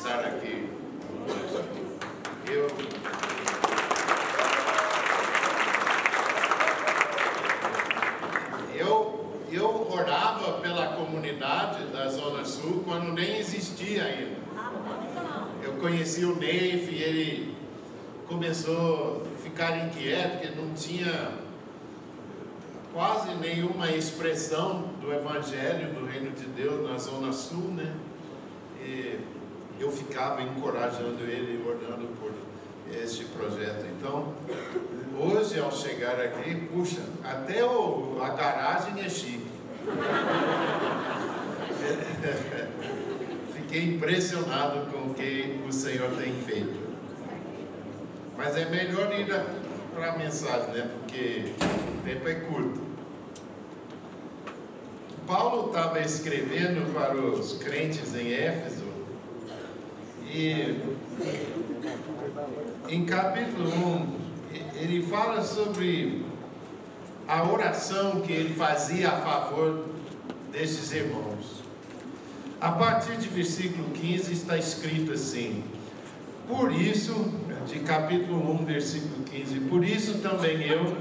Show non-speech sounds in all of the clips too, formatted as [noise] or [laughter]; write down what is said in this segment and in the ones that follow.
estar aqui. Eu Eu, eu orava pela comunidade da Zona Sul quando nem existia ainda. Eu conheci o Neif e ele começou a ficar inquieto, porque não tinha quase nenhuma expressão do Evangelho do Reino de Deus na Zona Sul, né? E eu ficava encorajando ele, orando por este projeto. Então, hoje ao chegar aqui, puxa, até o, a garagem é chique. Fiquei impressionado com o que o Senhor tem feito. Mas é melhor ir para a mensagem, né? Porque o tempo é curto. Paulo estava escrevendo para os crentes em Éfeso e em capítulo 1 ele fala sobre a oração que ele fazia a favor desses irmãos. A partir de versículo 15 está escrito assim: Por isso, de capítulo 1, versículo 15, por isso também eu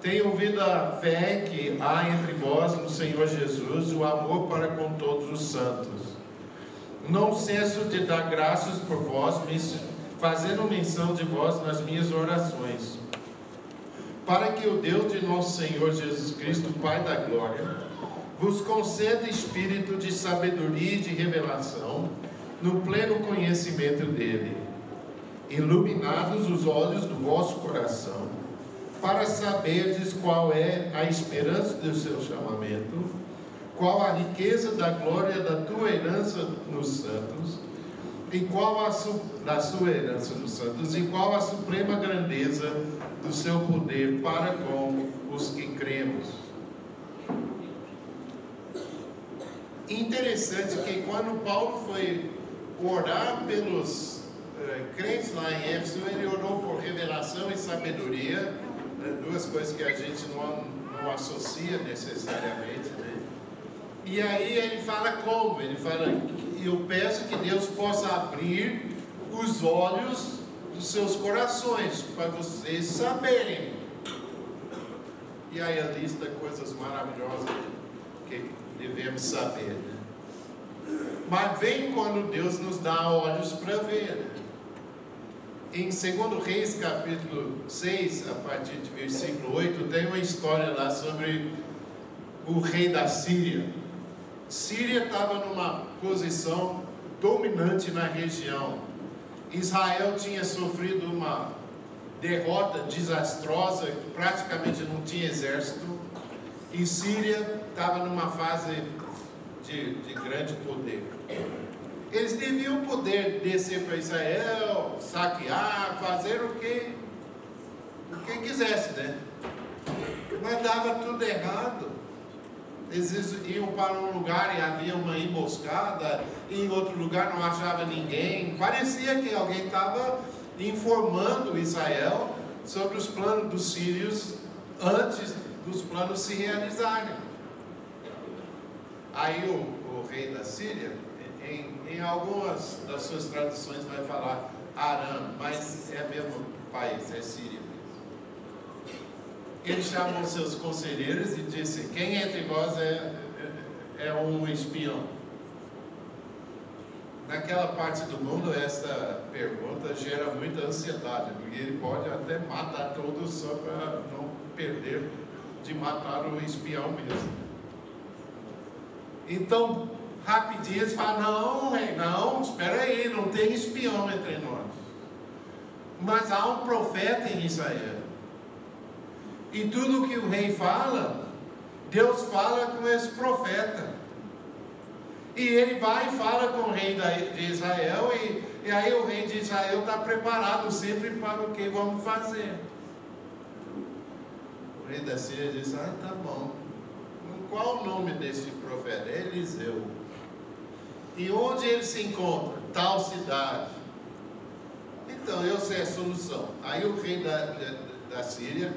tenho ouvido a fé que há entre vós no Senhor Jesus, o amor para com todos os santos. Não cesso de dar graças por vós, fazendo menção de vós nas minhas orações, para que o Deus de nosso Senhor Jesus Cristo, Pai da glória, vos conceda espírito de sabedoria e de revelação, no pleno conhecimento dele, iluminados os olhos do vosso coração, para saberdes qual é a esperança do seu chamamento, qual a riqueza da glória da tua herança nos santos, e qual a su, da sua herança nos santos, e qual a suprema grandeza do seu poder para com os que cremos. Interessante que quando Paulo foi orar pelos eh, crentes lá em Éfeso, ele orou por revelação e sabedoria, né, duas coisas que a gente não, não associa necessariamente. E aí ele fala como? Ele fala, eu peço que Deus possa abrir os olhos dos seus corações, para vocês saberem. E aí a lista coisas maravilhosas que devemos saber. Né? Mas vem quando Deus nos dá olhos para ver. Né? Em 2 Reis, capítulo 6, a partir de versículo 8, tem uma história lá sobre o rei da Síria. Síria estava numa posição dominante na região. Israel tinha sofrido uma derrota desastrosa, praticamente não tinha exército. E Síria estava numa fase de, de grande poder. Eles deviam poder descer para Israel, saquear, fazer o que, o que quisesse, né? Mas dava tudo errado. Eles iam para um lugar e havia uma emboscada, e em outro lugar não achava ninguém. Parecia que alguém estava informando Israel sobre os planos dos sírios antes dos planos se realizarem. Aí o, o rei da Síria, em, em, algumas das suas traduções, vai falar Aram, mas é mesmo país, é Síria ele chamou seus conselheiros e disse: Quem entre vós é, é, é um espião? Naquela parte do mundo, essa pergunta gera muita ansiedade, porque ele pode até matar todos só para não perder de matar o espião mesmo. Então, rapidinho eles falam: Não, rei, não, espera aí, não tem espião entre nós. Mas há um profeta em Israel. E tudo que o rei fala, Deus fala com esse profeta. E ele vai e fala com o rei de Israel, e, e aí o rei de Israel está preparado sempre para o que vamos fazer. O rei da Síria diz: Ah, tá bom. Qual o nome desse profeta? Eliseu. E onde ele se encontra? Tal cidade. Então, eu sei a solução. Aí o rei da, da, da Síria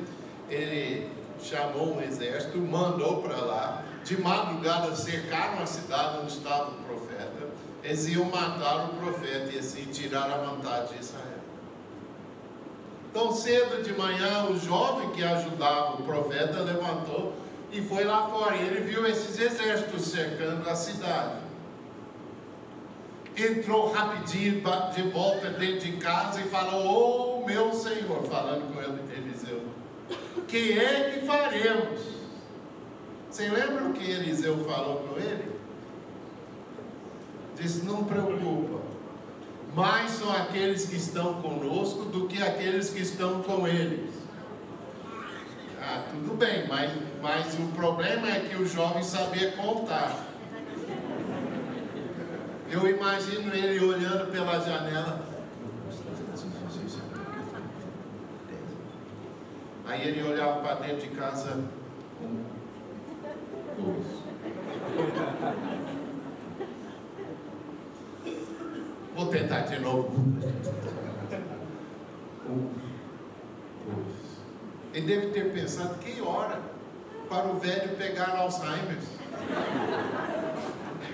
ele chamou um exército, mandou para lá, de madrugada cercaram a cidade onde estava o profeta. eles iam matar o profeta e assim tirar a vontade de Israel. Tão cedo de manhã, o jovem que ajudava o profeta levantou e foi lá fora. E ele viu esses exércitos cercando a cidade. Entrou rapidinho de volta dentro de casa e falou: Oh, meu senhor, falando com Eliseu, que é que faremos? Você lembra o que Eliseu falou com ele? Disse: Não preocupa, mais são aqueles que estão conosco do que aqueles que estão com eles. Ah, tudo bem, mas, mas o problema é que o jovem sabia contar. Eu imagino ele olhando pela janela. Aí ele olhava para dentro de casa. Um, dois. Vou tentar de novo. Um, dois. Ele deve ter pensado, que hora para o velho pegar Alzheimer.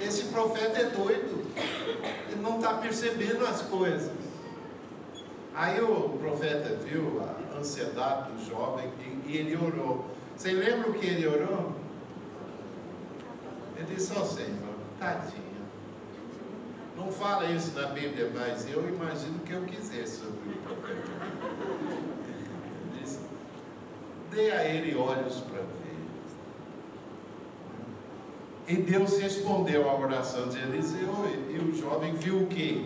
Esse profeta é doido. Ele não está percebendo as coisas. Aí o profeta viu a ansiedade do jovem e, e ele orou. Você lembra o que ele orou? Ele disse, ó oh, Senhor, tadinho. Não fala isso na Bíblia, mas eu imagino que eu quisesse sobre o profeta. Diz, dê a ele olhos para ver. E Deus respondeu à oração de Eliseu, e o jovem viu o quê?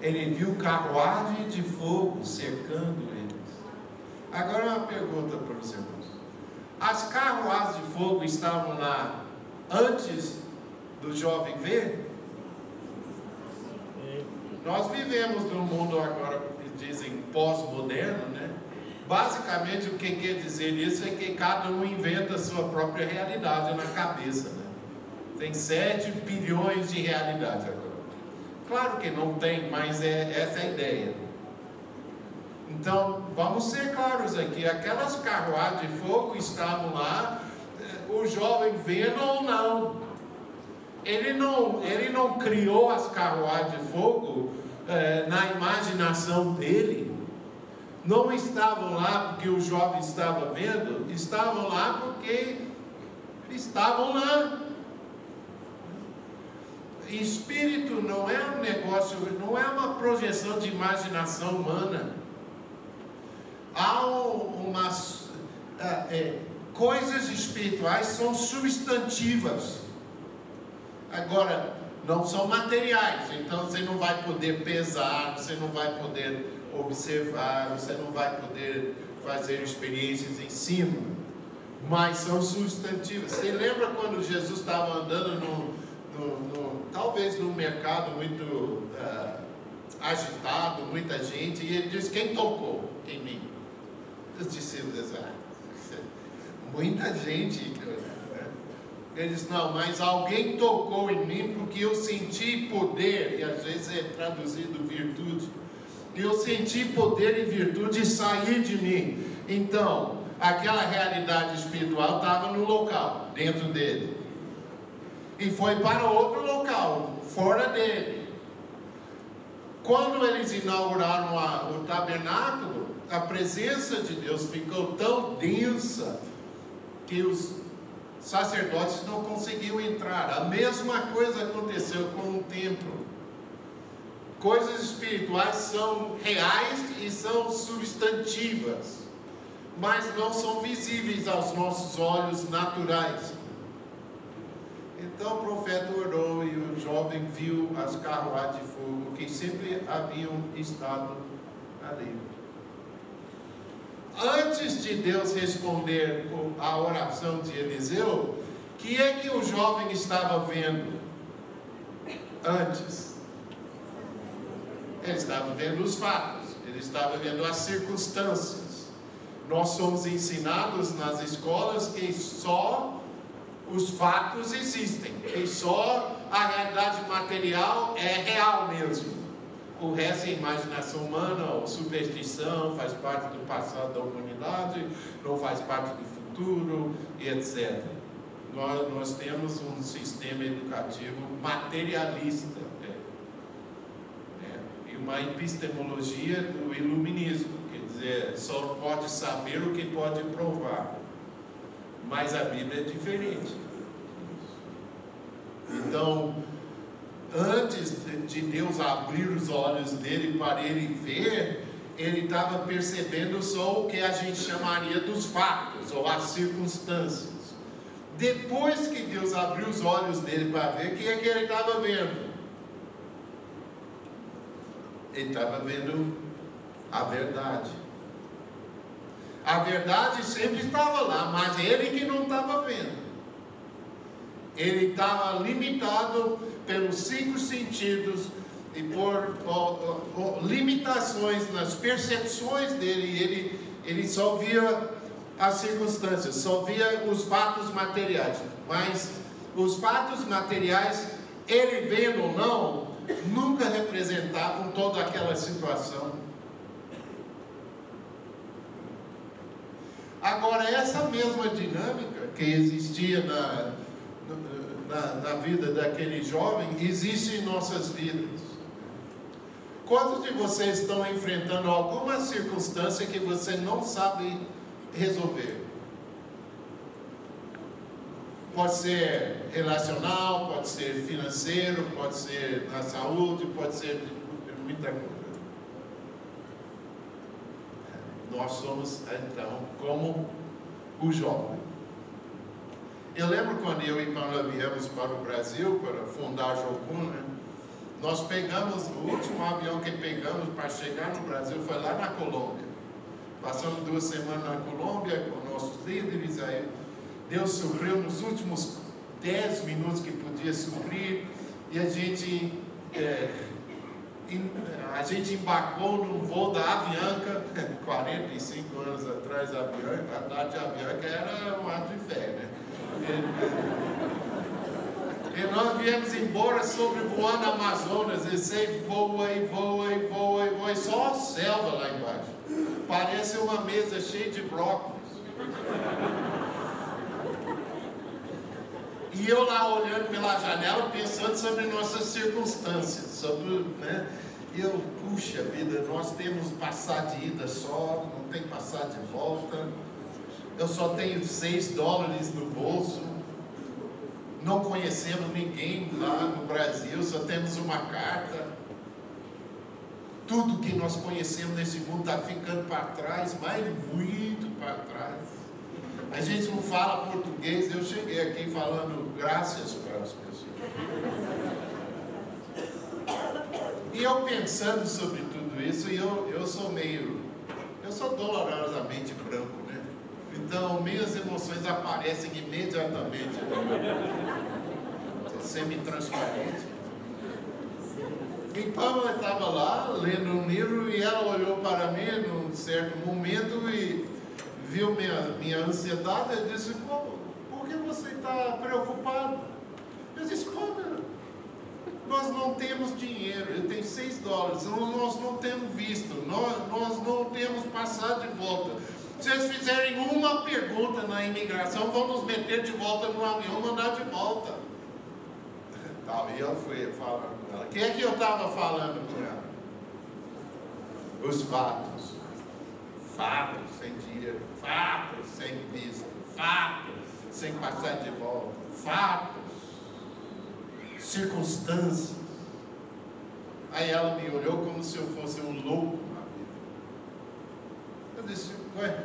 Ele viu carruagem de fogo cercando eles. Agora uma pergunta para os irmãos. As carruagens de fogo estavam lá antes do jovem ver? Nós vivemos num mundo agora que dizem pós-moderno, né? Basicamente o que quer dizer isso é que cada um inventa a sua própria realidade na cabeça, né? Tem 7 bilhões de realidades agora. Claro que não tem, mas é essa é a ideia. Então, vamos ser claros aqui: aquelas carruagens de fogo estavam lá, eh, o jovem vendo ou não, ele não, ele não criou as carruagens de fogo é, na imaginação dele. Não estavam lá porque o jovem estava vendo, estavam lá porque estavam lá. Espírito não é um negócio, não é uma projeção de imaginação humana. Há umas é, é, coisas espirituais são substantivas. Agora, não são materiais, então você não vai poder pesar, você não vai poder observar, você não vai poder fazer experiências em cima, mas são substantivas. Você lembra quando Jesus estava andando no, no, no talvez num mercado muito uh, agitado, muita gente, e ele disse: Quem tocou em mim? Os discípulos, ah, muita gente. Ele diz: Não, mas alguém tocou em mim porque eu senti poder, e às vezes é traduzido virtude. Eu senti poder e virtude sair de mim. Então, aquela realidade espiritual estava no local, dentro dele. E foi para outro local, fora dele. Quando eles inauguraram a, o tabernáculo, a presença de Deus ficou tão densa que os sacerdotes não conseguiam entrar. A mesma coisa aconteceu com o templo. Coisas espirituais são reais e são substantivas, mas não são visíveis aos nossos olhos naturais. Então o profeta orou e o jovem viu as carruagens de fogo que sempre haviam estado ali antes de Deus responder a oração de Eliseu, que é que o jovem estava vendo antes? Ele estava vendo os fatos, ele estava vendo as circunstâncias. Nós somos ensinados nas escolas que só os fatos existem, que só a realidade material é real mesmo. O resto é imaginação humana ou superstição, faz parte do passado da humanidade, não faz parte do futuro e etc. nós, nós temos um sistema educativo materialista né? É, e uma epistemologia do iluminismo, quer dizer, só pode saber o que pode provar, mas a Bíblia é diferente. Então, antes de Deus abrir os olhos dele para ele ver, ele estava percebendo só o que a gente chamaria dos fatos ou as circunstâncias. Depois que Deus abriu os olhos dele para ver, o que é que ele estava vendo? Ele estava vendo a verdade. A verdade sempre estava lá, mas ele que não estava vendo. Ele estava limitado pelos cinco sentidos e por limitações nas percepções dele. Ele, ele só via as circunstâncias, só via os fatos materiais. Mas os fatos materiais, ele vendo ou não, nunca representavam toda aquela situação. Agora, essa mesma dinâmica que existia na, na, na vida daquele jovem, existe em nossas vidas. Quantos de vocês estão enfrentando alguma circunstância que você não sabe resolver? Pode ser relacional, pode ser financeiro, pode ser na saúde, pode ser muita coisa. Nós somos então como o jovem. Eu lembro quando eu e Paula viemos para o Brasil para fundar a Jocum, né? nós pegamos, o último avião que pegamos para chegar no Brasil foi lá na Colômbia. Passamos duas semanas na Colômbia com nossos líderes, aí Deus supriu nos últimos dez minutos que podia suprir, e a gente, é, a gente embarcou num voo da Avianca, [laughs] 45 anos atrás, a Avianca, a Tati Avianca era um ato de fé, né? E nós viemos embora sobrevoando Amazonas, e sei voa e voa e voa e voa, e só selva lá embaixo. Parece uma mesa cheia de brócolis. E eu lá olhando pela janela, pensando sobre nossas circunstâncias, sobre, né? Eu, puxa vida, nós temos passar de ida só, não tem passar de volta eu só tenho seis dólares no bolso, não conhecemos ninguém lá no Brasil, só temos uma carta. Tudo que nós conhecemos nesse mundo está ficando para trás, mas muito para trás. A gente não fala português, eu cheguei aqui falando graças para as pessoas. E eu pensando sobre tudo isso, eu, eu sou meio, eu sou dolorosamente branco então, minhas emoções aparecem imediatamente. Semi-transparente. Então, ela estava lá lendo um livro e ela olhou para mim num certo momento e viu minha, minha ansiedade e disse: Por que você está preocupado? Eu disse: Como? Nós não temos dinheiro, eu tenho seis dólares, nós não temos visto, nós, nós não temos passado de volta. Se eles fizerem uma pergunta na imigração, vão nos meter de volta no avião, mandar de volta. [laughs] E eu fui falando com ela. O que é que eu estava falando com ela? Os fatos. Fatos sem dinheiro. Fatos sem visto. Fatos sem passar de volta. Fatos. Circunstâncias. Aí ela me olhou como se eu fosse um louco na vida. Eu disse, Ué,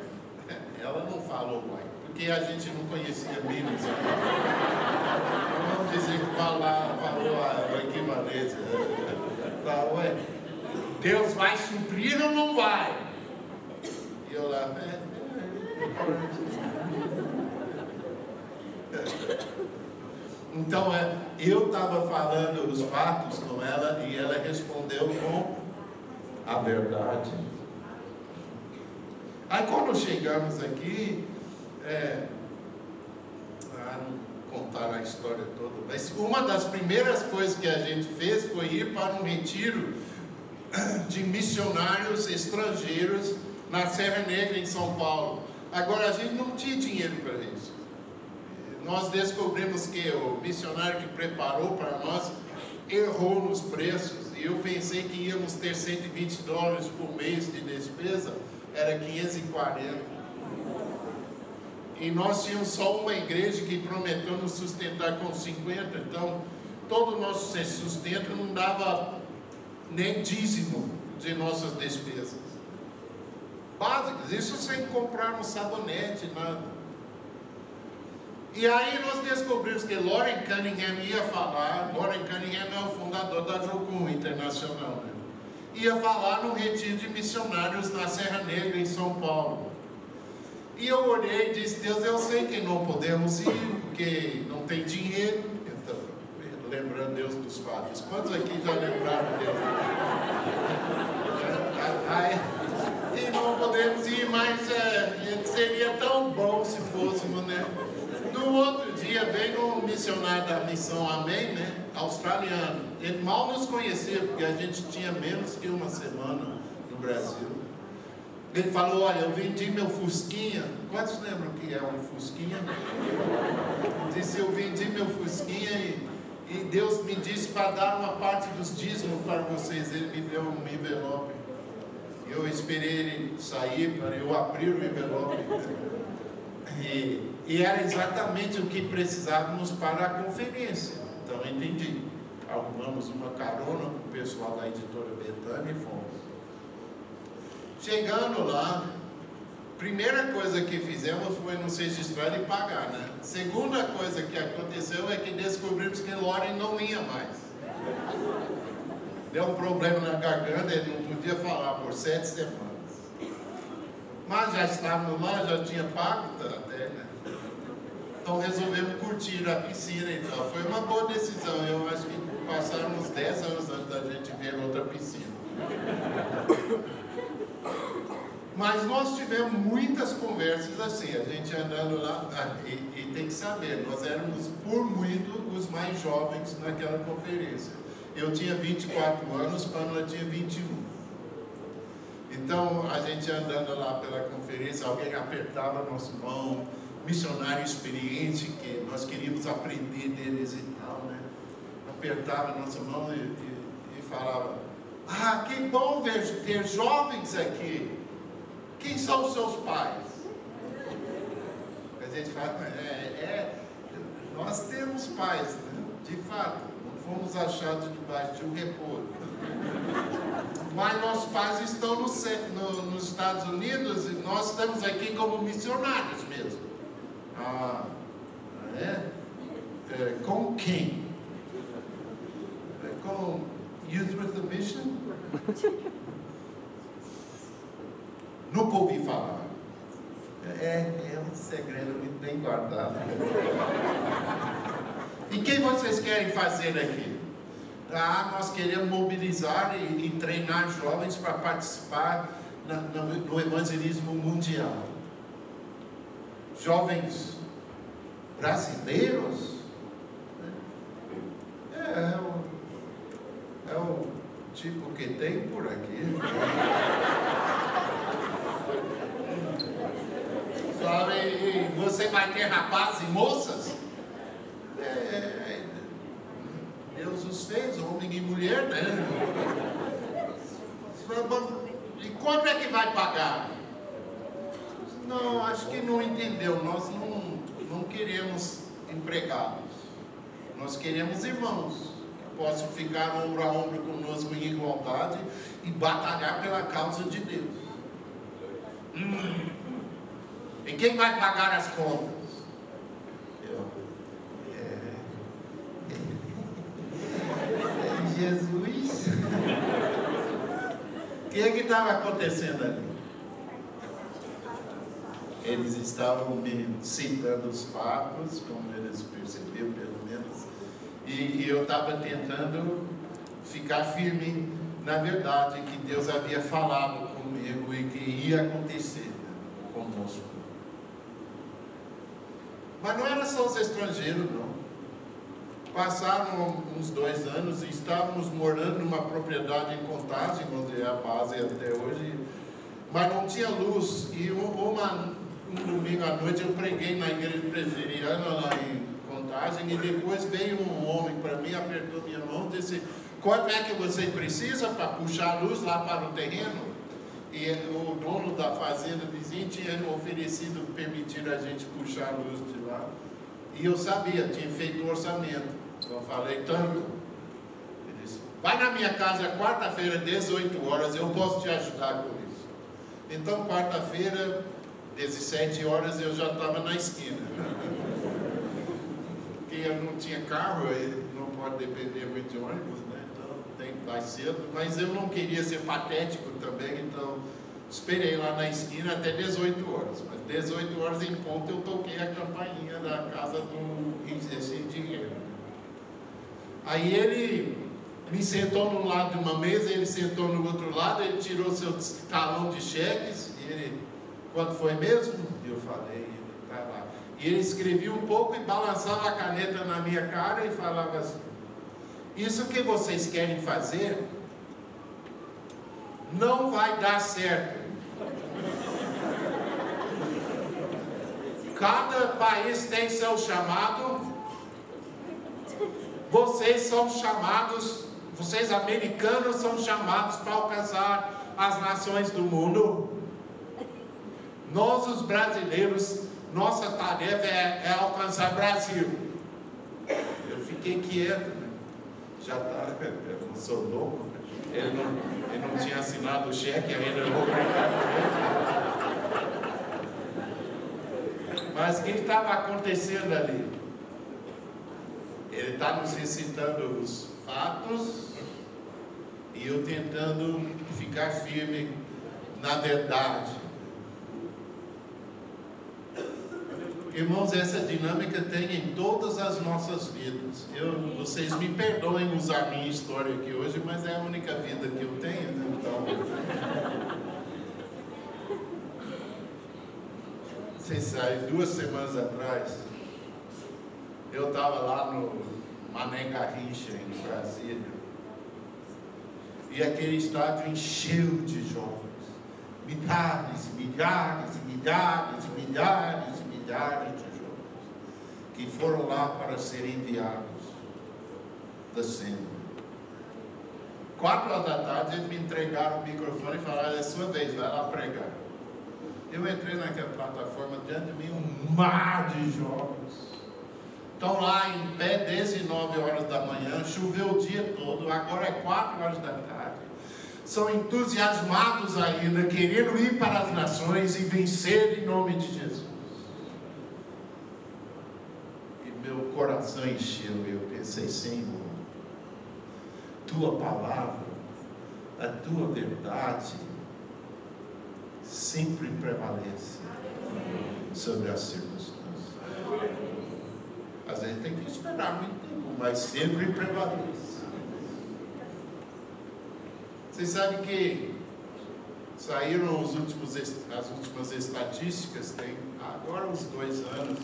[laughs] ela não falou ué, porque a gente não conhecia Minas. Vamos dizer que falou a equivalência. Tá, ué, Deus vai suprir ou não vai? Lá, é, Então, é, eu estava falando os fatos com ela e ela respondeu com a verdade. Aí quando chegamos aqui, é, ah, não contar a história toda, mas uma das primeiras coisas que a gente fez foi ir para um retiro de missionários estrangeiros na Serra Negra, em São Paulo. Agora, a gente não tinha dinheiro para isso. nós descobrimos que o missionário que preparou para nós errou nos preços. E eu pensei que íamos ter 120 dólares por mês de despesa, era 540. E nós tínhamos só uma igreja que prometeu nos sustentar com 50, então todo o nosso sustento não dava nem dízimo de nossas despesas. Básicas, isso sem comprar um sabonete, nada. E aí nós descobrimos que Lauren Cunningham ia falar, Lauren Cunningham é o fundador da Jocum Internacional, né? ia falar no retiro de missionários na Serra Negra, em São Paulo. E eu orei e disse, Deus, eu sei que não podemos ir, porque não tem dinheiro. Então, lembrando Deus dos fatos. Quantos aqui já lembraram Deus? [laughs] e não podemos ir, mas é, seria tão bom se fôssemos, né? No outro dia veio um missionário da missão Amém, né? Australiano. Ele mal nos conhecia, porque a gente tinha menos que uma semana no Brasil. Ele falou, olha, eu vendi meu Fusquinha. Quantos lembram que é um Fusquinha? Disse, eu vendi meu Fusquinha e, e Deus me disse para dar uma parte dos dízimos para vocês. Ele me deu um envelope. Eu esperei ele sair para eu abrir o envelope. E e era exatamente o que precisávamos para a conferência. Então entendi. Arrumamos uma carona com o pessoal da editora Betânia e fomos. Chegando lá, primeira coisa que fizemos foi nos registrar e pagar, né? Segunda coisa que aconteceu é que descobrimos que Loren não ia mais. Deu um problema na garganta, ele não podia falar por sete semanas. Mas já estávamos lá, já tinha pago até, né? Então resolvemos curtir a piscina e tal. Foi uma boa decisão. Eu acho que passaram uns 10 anos antes da gente ver outra piscina. Mas nós tivemos muitas conversas assim, a gente andando lá, ah, e, e, tem que saber, nós éramos por muito os mais jovens naquela conferência. Eu tinha 24 anos, Pamela tinha 21. Então a gente andando lá pela conferência, alguém apertava a nossa mão, missionário experiente que nós queríamos aprender deles e tal, né? Apertava nossa mão e, e, e falava: Ah, que bom ver ter jovens aqui. Quem são os seus pais? A gente fala: é, é nós temos pais, né? de fato, fomos achados debaixo de um repolho. Mas nossos pais estão no, no, nos Estados Unidos e nós estamos aqui como missionários mesmo. Ah, é? é, com quem? É, com Youth with a Mission? Nunca ouvi falar. É, é um segredo muito bem guardado. E quem vocês querem fazer aqui? Ah, nós queremos mobilizar e, e treinar jovens para participar na, no, no evangelismo mundial jovens brasileiros. É, é, o, é o tipo que tem por aqui. Sabe, você vai ter rapazes e moças? É, é, Fez, homem e mulher, né? E quanto é que vai pagar? Não, acho que não entendeu. Nós não, não queremos empregados. Nós queremos irmãos que possam ficar ombro a ombro conosco em igualdade e batalhar pela causa de Deus. Hum. E quem vai pagar as contas? Eu. É, é, Jesus. O que é que estava acontecendo ali? eles estavam me citando os fatos, como eles perceberam pelo menos, e, e eu estava tentando ficar firme na verdade que Deus havia falado comigo e que ia acontecer conosco. Mas não era só os estrangeiros, não. Passaram uns dois anos e estávamos morando numa propriedade em Contagem, onde é a base até hoje, mas não tinha luz. E uma um domingo à noite eu preguei na igreja presbiteriana lá em Contagem e depois veio um homem para mim, apertou minha mão e disse: Quanto é que você precisa para puxar a luz lá para o terreno? E o dono da fazenda vizinha tinha oferecido permitir a gente puxar a luz de lá. E eu sabia, tinha feito o orçamento. Eu falei tanto. Ele disse: Vai na minha casa quarta-feira, 18 horas, eu posso te ajudar com isso. Então, quarta-feira, 17 horas, eu já estava na esquina. [laughs] Porque eu não tinha carro, não pode depender muito de ônibus, né? Então tem que vai cedo. Mas eu não queria ser patético também, então esperei lá na esquina até 18 horas. Mas 18 horas em ponto eu toquei a campainha da casa do esse dinheiro. Aí ele me sentou num lado de uma mesa, ele sentou no outro lado, ele tirou seu talão de cheques, e ele, quanto foi mesmo? Eu falei, tá lá. E ele escrevia um pouco e balançava a caneta na minha cara e falava assim: Isso que vocês querem fazer não vai dar certo. Cada país tem seu chamado. Vocês são chamados, vocês americanos são chamados para alcançar as nações do mundo. Nós, os brasileiros, nossa tarefa é, é alcançar Brasil. Eu fiquei quieto, né? já está, [laughs] eu não sou louco. Ele não, ele não tinha assinado o cheque ainda, eu vou brincar. Mas o que estava acontecendo ali? Ele está nos recitando os fatos e eu tentando ficar firme na verdade. Irmãos, essa dinâmica tem em todas as nossas vidas. Eu, vocês me perdoem usar minha história aqui hoje, mas é a única vida que eu tenho, né? então. Vocês sabem, duas semanas atrás, eu estava lá no Mané Garrincha, em Brasília, e aquele estádio encheu de jovens. Milhares, milhares, milhares, milhares, milhares de jovens que foram lá para serem enviados da cena. Quatro horas da tarde, eles me entregaram o microfone e falaram: é sua vez, vai lá pregar. Eu entrei naquela plataforma, diante de mim, um mar de jovens. Estão lá em pé desde 9 horas da manhã, choveu o dia todo, agora é 4 horas da tarde. São entusiasmados ainda, querendo ir para as nações e vencer em nome de Jesus. meu coração encheu. Eu pensei, Senhor, tua palavra, a tua verdade sempre prevalece sobre as circunstâncias. Às vezes tem que esperar muito tempo, mas sempre prevalece. Vocês sabem que saíram os últimos, as últimas estatísticas, tem agora uns dois anos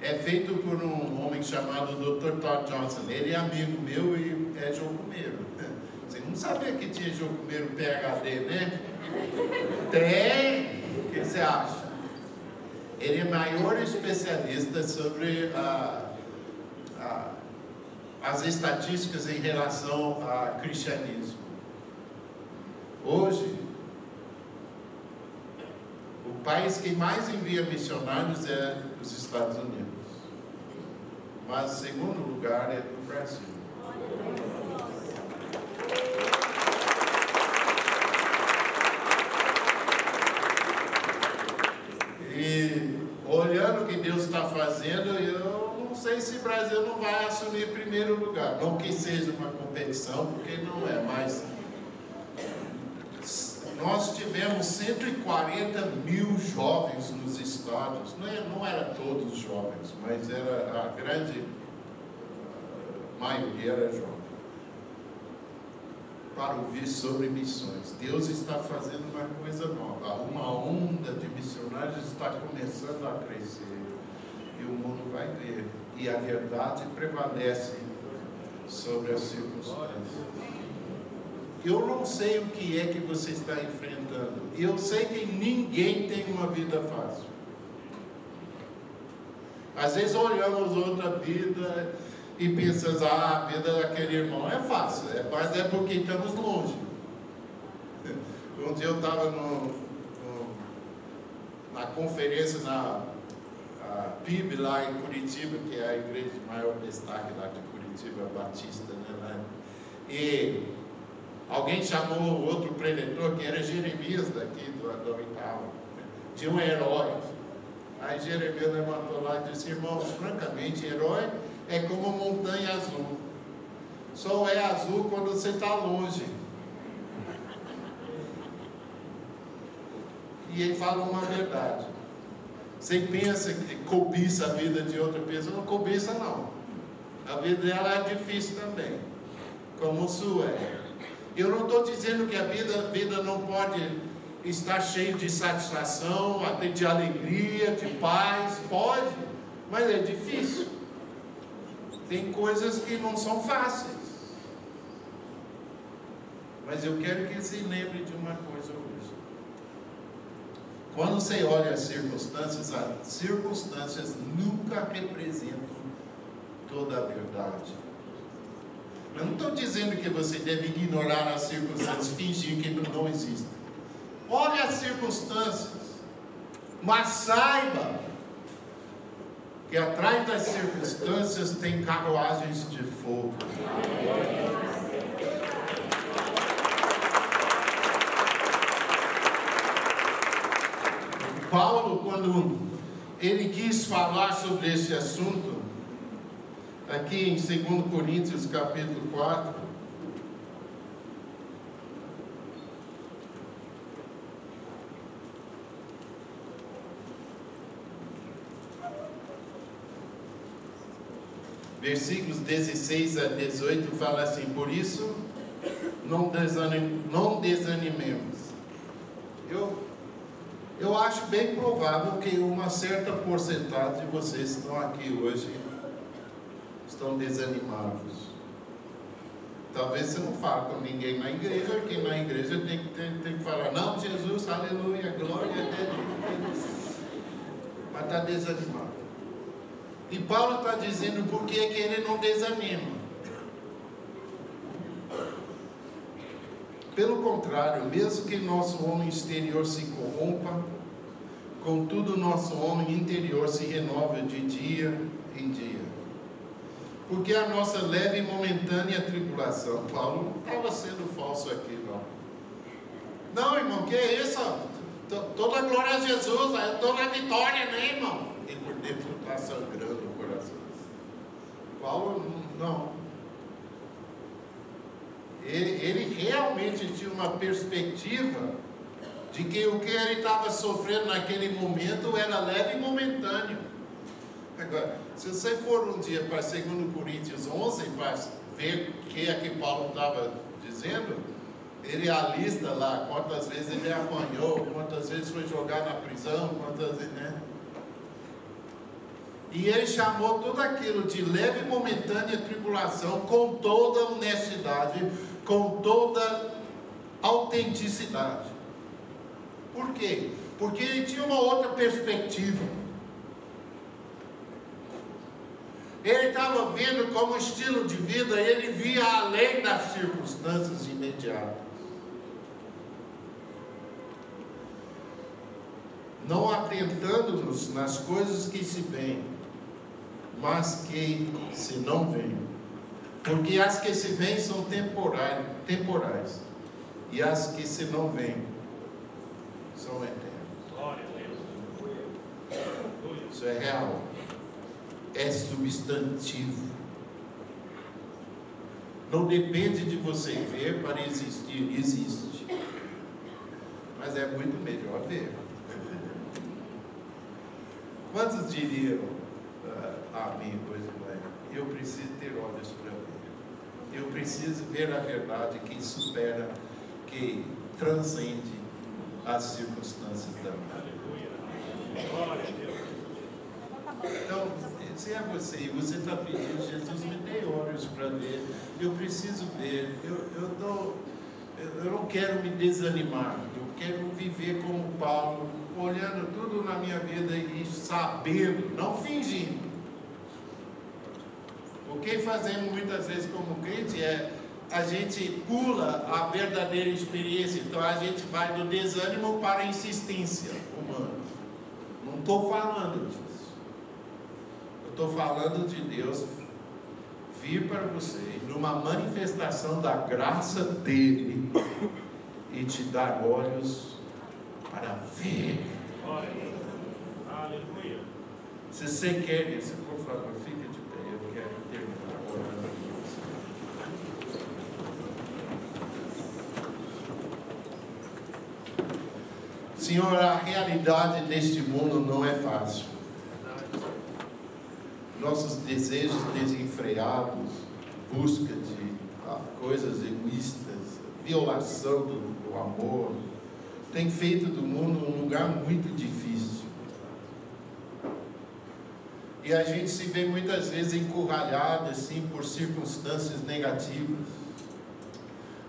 é feito por um homem chamado Dr. Todd Johnson. Ele é amigo meu e é jogumeiro. [laughs] Você não sabia que tinha jogumeiro PHD, né? Tem! O que você acha? Ele é maior especialista sobre a, a, as estatísticas em relação ao cristianismo. Hoje, o país que mais envia missionários é os Estados Unidos. Mas o segundo lugar é do Brasil. E olhando o que Deus está fazendo, eu não sei se o Brasil não vai assumir primeiro lugar. Não que seja uma competição, porque não é, mas nós tivemos 140 mil jovens nos estados, não, é, não era todos jovens, mas era a grande maioria era jovem, para ouvir sobre missões. Deus está fazendo uma coisa nova, uma onda de missionários está começando a crescer e o mundo vai ver, e a verdade prevalece sobre as circunstâncias. eu não sei o que é que você está enfrentando. Eu sei que ninguém tem uma vida fácil. Às vezes olhamos outra vida e pensamos, ah, a vida daquele irmão é fácil, é, mas é porque estamos longe. [laughs] Um dia eu estava na conferência na PIB lá em Curitiba, que é a igreja de maior destaque lá de Curitiba, Batista, né? E alguém chamou outro preletor, que era Jeremias daqui do, do Itaú, de um herói. Aí Jeremias levantou lá e disse, irmãos, francamente, herói é como montanha azul. Só é azul quando você está longe. E ele fala uma verdade. Você pensa que cobiça a vida de outra pessoa, não cobiça não. A vida dela é difícil também, como sua é. Eu não estou dizendo que a vida, a vida não pode estar cheia de satisfação, até de alegria, de paz, pode, mas é difícil. Tem coisas que não são fáceis. Mas eu quero que se lembre de uma coisa hoje. Quando você olha as circunstâncias, as circunstâncias nunca representam toda a verdade. Eu não estou dizendo que você deve ignorar as circunstâncias, fingir que não existem. Olhe as circunstâncias, mas saiba que atrás das circunstâncias tem carruagens de fogo. Paulo, quando ele quis falar sobre esse assunto, aqui em 2 Coríntios capítulo 4, versículos 16 a 18 fala assim: Por isso, não, desanim, não desanimemos. Eu, eu acho bem provável que uma certa porcentagem de vocês estão aqui hoje estão desanimados. Talvez você não fale com ninguém na igreja, porque na igreja tem, tem, tem que falar, não, Jesus, aleluia, glória a Deus. Mas está desanimado. E Paulo está dizendo por que ele não desanima. Pelo contrário, mesmo que nosso homem exterior se corrompa, contudo nosso homem interior se renova de dia em dia. Porque a nossa leve e momentânea tribulação, Paulo não estava sendo falso aqui, não. Não, irmão, que é isso? Toda glória a Jesus, toda vitória, né, irmão? E por sangrando. Paulo não. Ele, ele realmente tinha uma perspectiva de que o que ele estava sofrendo naquele momento era leve e momentâneo. Agora, se você for um dia para 2 Coríntios 11, para ver o que é que Paulo estava dizendo, ele alista lá quantas vezes ele apanhou, quantas vezes foi jogado na prisão, quantas vezes, né? E ele chamou tudo aquilo de leve e momentânea tribulação, com toda honestidade, com toda autenticidade. Por quê? Porque ele tinha uma outra perspectiva. Ele estava vendo como estilo de vida, ele via além das circunstâncias imediatas. Não atentando-nos nas coisas que se veem, mas que se não vêm. Porque as que se vêm são temporais, temporais e as que se não vêm são eternas. Isso é real. É substantivo. Não depende de você ver para existir, existe. Mas é muito melhor ver. Quantos diriam? A pois. Eu preciso ter olhos para ver. Eu preciso ver a verdade que supera, que transcende as circunstâncias da vida. Então, se é você e você está pedindo, Jesus me dê olhos para ver, eu preciso ver, eu, eu, tô, eu não quero me desanimar, eu quero viver como Paulo, olhando tudo na minha vida e sabendo, não fingindo. O que fazemos muitas vezes como crente é a gente pula a verdadeira experiência, então a gente vai do desânimo para a insistência humana. Não estou falando disso. Eu estou falando de Deus vir para você numa manifestação da graça dele e te dar olhos para ver. Aleluia. Se você quer isso, por favor, fique de pé. Eu quero terminar orando. Senhor, a realidade deste mundo não é fácil. Nossos desejos desenfreados, busca de ah, coisas egoístas, violação do, do amor, tem feito do mundo um lugar muito difícil. E a gente se vê muitas vezes encurralhado assim por circunstâncias negativas.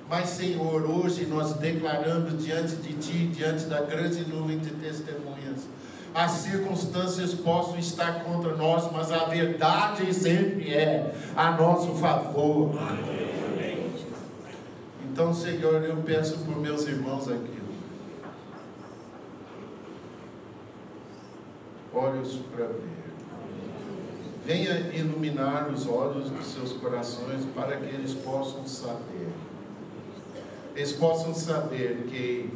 Mas, Senhor, hoje nós declaramos diante de Ti, diante da grande nuvem de testemunhas, as circunstâncias possam estar contra nós, mas a verdade sempre é a nosso favor. Então, Senhor, eu peço por meus irmãos aqui. Olhos para ver. Venha iluminar os olhos dos seus corações para que eles possam saber eles possam saber que,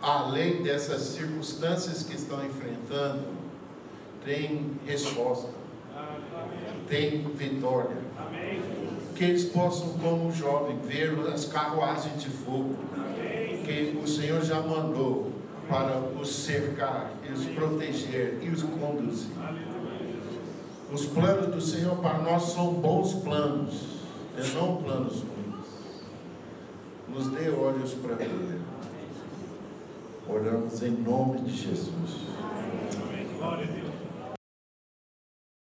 além dessas circunstâncias que estão enfrentando, tem resposta, tem vitória. Que eles possam, como jovem, ver as carruagens de fogo que o Senhor já mandou para os cercar, os proteger e os conduzir. Os planos do Senhor para nós são bons planos, e não planos ruins nos dê olhos para ver. Oramos em nome de Jesus. Amém. Glória a Deus.